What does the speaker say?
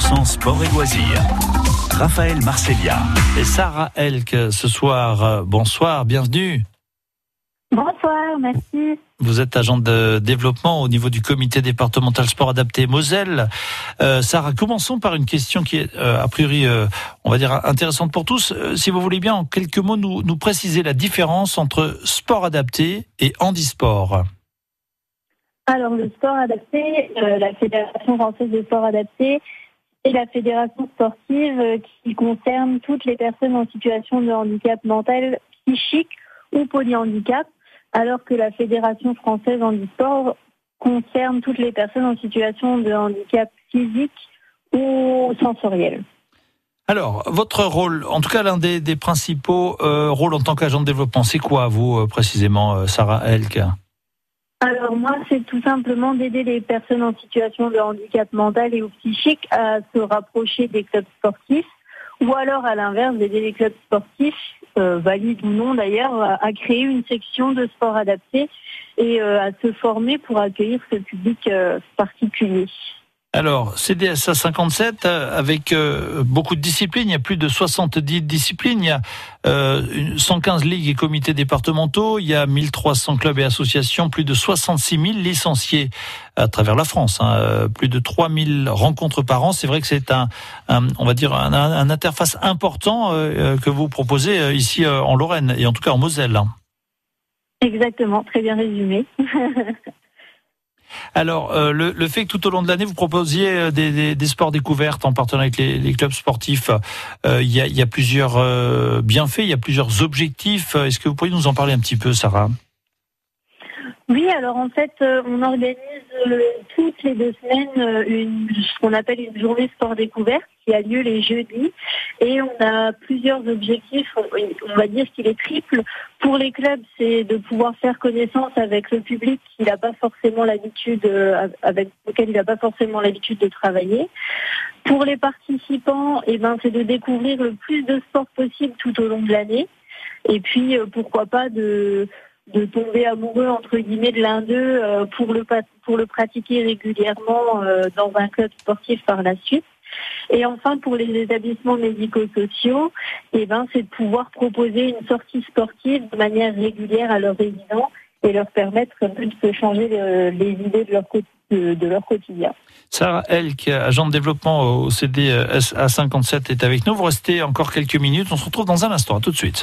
100% sport et loisirs. Raphaël Marcellia et Sarah Elk ce soir. Bonsoir, bienvenue. Bonsoir, merci. Vous êtes agent de développement au niveau du comité départemental sport adapté Moselle. Euh, Sarah, commençons par une question qui est euh, a priori, euh, on va dire, intéressante pour tous. si vous voulez bien, en quelques mots, nous, nous préciser la différence entre sport adapté et handisport. Alors, le sport adapté, la Fédération française de sport adapté, et la fédération sportive qui concerne toutes les personnes en situation de handicap mental, psychique ou polyhandicap alors que la Fédération française handisport concerne toutes les personnes en situation de handicap physique ou sensoriel. Alors, votre rôle, en tout cas l'un des, principaux euh, rôles en tant qu'agent de développement, c'est quoi vous euh, précisément, euh, Sarah Elk? Alors moi, c'est tout simplement d'aider les personnes en situation de handicap mental et psychique à se rapprocher des clubs sportifs ou alors à l'inverse d'aider les clubs sportifs, euh, valides ou non d'ailleurs, à, créer une section de sport adapté et euh, à se former pour accueillir ce public euh, particulier. Alors, CDSA 57, euh, avec euh, beaucoup de disciplines, il y a plus de 70 disciplines, il y a 115 euh, ligues et comités départementaux, il y a 1300 clubs et associations, plus de 66 000 licenciés à travers la France, hein, plus de 3000 rencontres par an. C'est vrai que c'est un, on va dire, un, un interface important que vous proposez ici en Lorraine et en tout cas en Moselle. Exactement, très bien résumé. Alors, euh, le, fait que tout au long de l'année, vous proposiez euh, des, sports découvertes en partenariat avec les, clubs sportifs, euh, il, y a, plusieurs bienfaits, il y a plusieurs objectifs. Est-ce que vous pourriez nous en parler un petit peu, Sarah? Oui, alors en fait, on organise toutes les deux semaines une, ce qu'on appelle une journée sport découverte qui a lieu les jeudis. Et on a plusieurs objectifs. On va dire qu'il est triple. Pour les clubs, c'est de pouvoir faire connaissance avec le public qui n'a pas forcément l'habitude, avec lequel il n'a pas forcément l'habitude de travailler. Pour les participants, eh ben, c'est de découvrir le plus de sport possible tout au long de l'année. Et puis, pourquoi pas de de tomber amoureux entre guillemets de l'un d'eux euh, pour le pour le pratiquer régulièrement euh, dans un club sportif par la suite. Et enfin, pour les établissements médico-sociaux, eh ben, c'est de pouvoir proposer une sortie sportive de manière régulière à leurs résidents et leur permettre de changer les idées de leur, de leur quotidien. Sarah Elk, agent de développement au CDSA 57, est avec nous. Vous restez encore quelques minutes. On se retrouve dans un instant. À tout de suite.